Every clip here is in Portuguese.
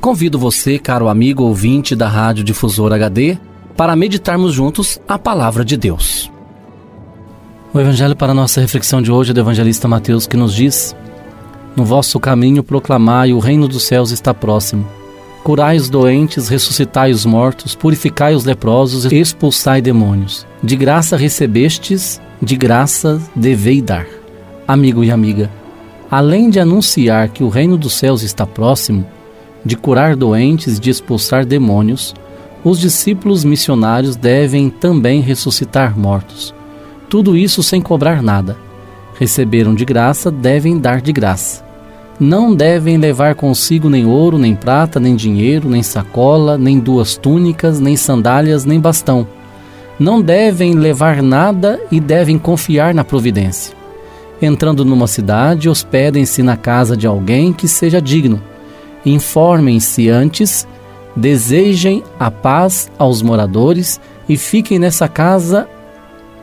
Convido você, caro amigo ouvinte da Rádio Difusor HD, para meditarmos juntos a palavra de Deus. O evangelho para nossa reflexão de hoje é do evangelista Mateus que nos diz: No vosso caminho proclamai o reino dos céus está próximo. Curai os doentes, ressuscitai os mortos, purificai os leprosos expulsai demônios. De graça recebestes, de graça devei dar. Amigo e amiga, além de anunciar que o reino dos céus está próximo, de curar doentes, de expulsar demônios, os discípulos missionários devem também ressuscitar mortos. Tudo isso sem cobrar nada. Receberam de graça, devem dar de graça. Não devem levar consigo nem ouro, nem prata, nem dinheiro, nem sacola, nem duas túnicas, nem sandálias, nem bastão. Não devem levar nada e devem confiar na providência. Entrando numa cidade, hospedem-se na casa de alguém que seja digno informem-se antes, desejem a paz aos moradores e fiquem nessa casa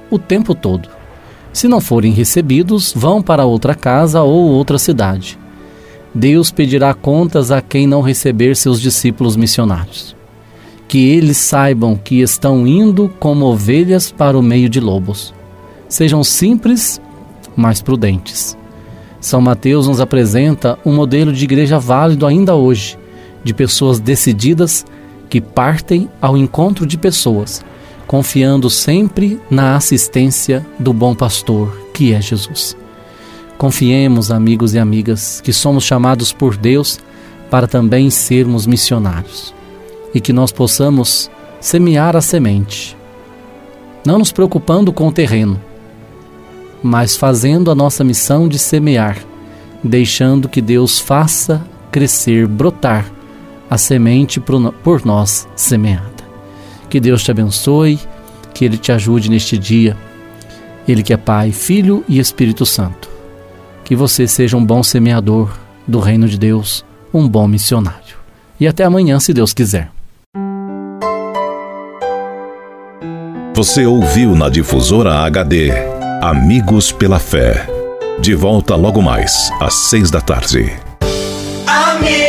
o tempo todo. Se não forem recebidos, vão para outra casa ou outra cidade. Deus pedirá contas a quem não receber seus discípulos missionários. Que eles saibam que estão indo como ovelhas para o meio de lobos. Sejam simples, mas prudentes. São Mateus nos apresenta um modelo de igreja válido ainda hoje, de pessoas decididas que partem ao encontro de pessoas, confiando sempre na assistência do bom pastor, que é Jesus. Confiemos, amigos e amigas, que somos chamados por Deus para também sermos missionários e que nós possamos semear a semente, não nos preocupando com o terreno, mas fazendo a nossa missão de semear, deixando que Deus faça crescer, brotar a semente por nós semeada. Que Deus te abençoe, que Ele te ajude neste dia. Ele que é Pai, Filho e Espírito Santo. Que você seja um bom semeador do reino de Deus, um bom missionário. E até amanhã, se Deus quiser. Você ouviu na difusora HD Amigos pela Fé. De volta logo mais, às seis da tarde. Amigos,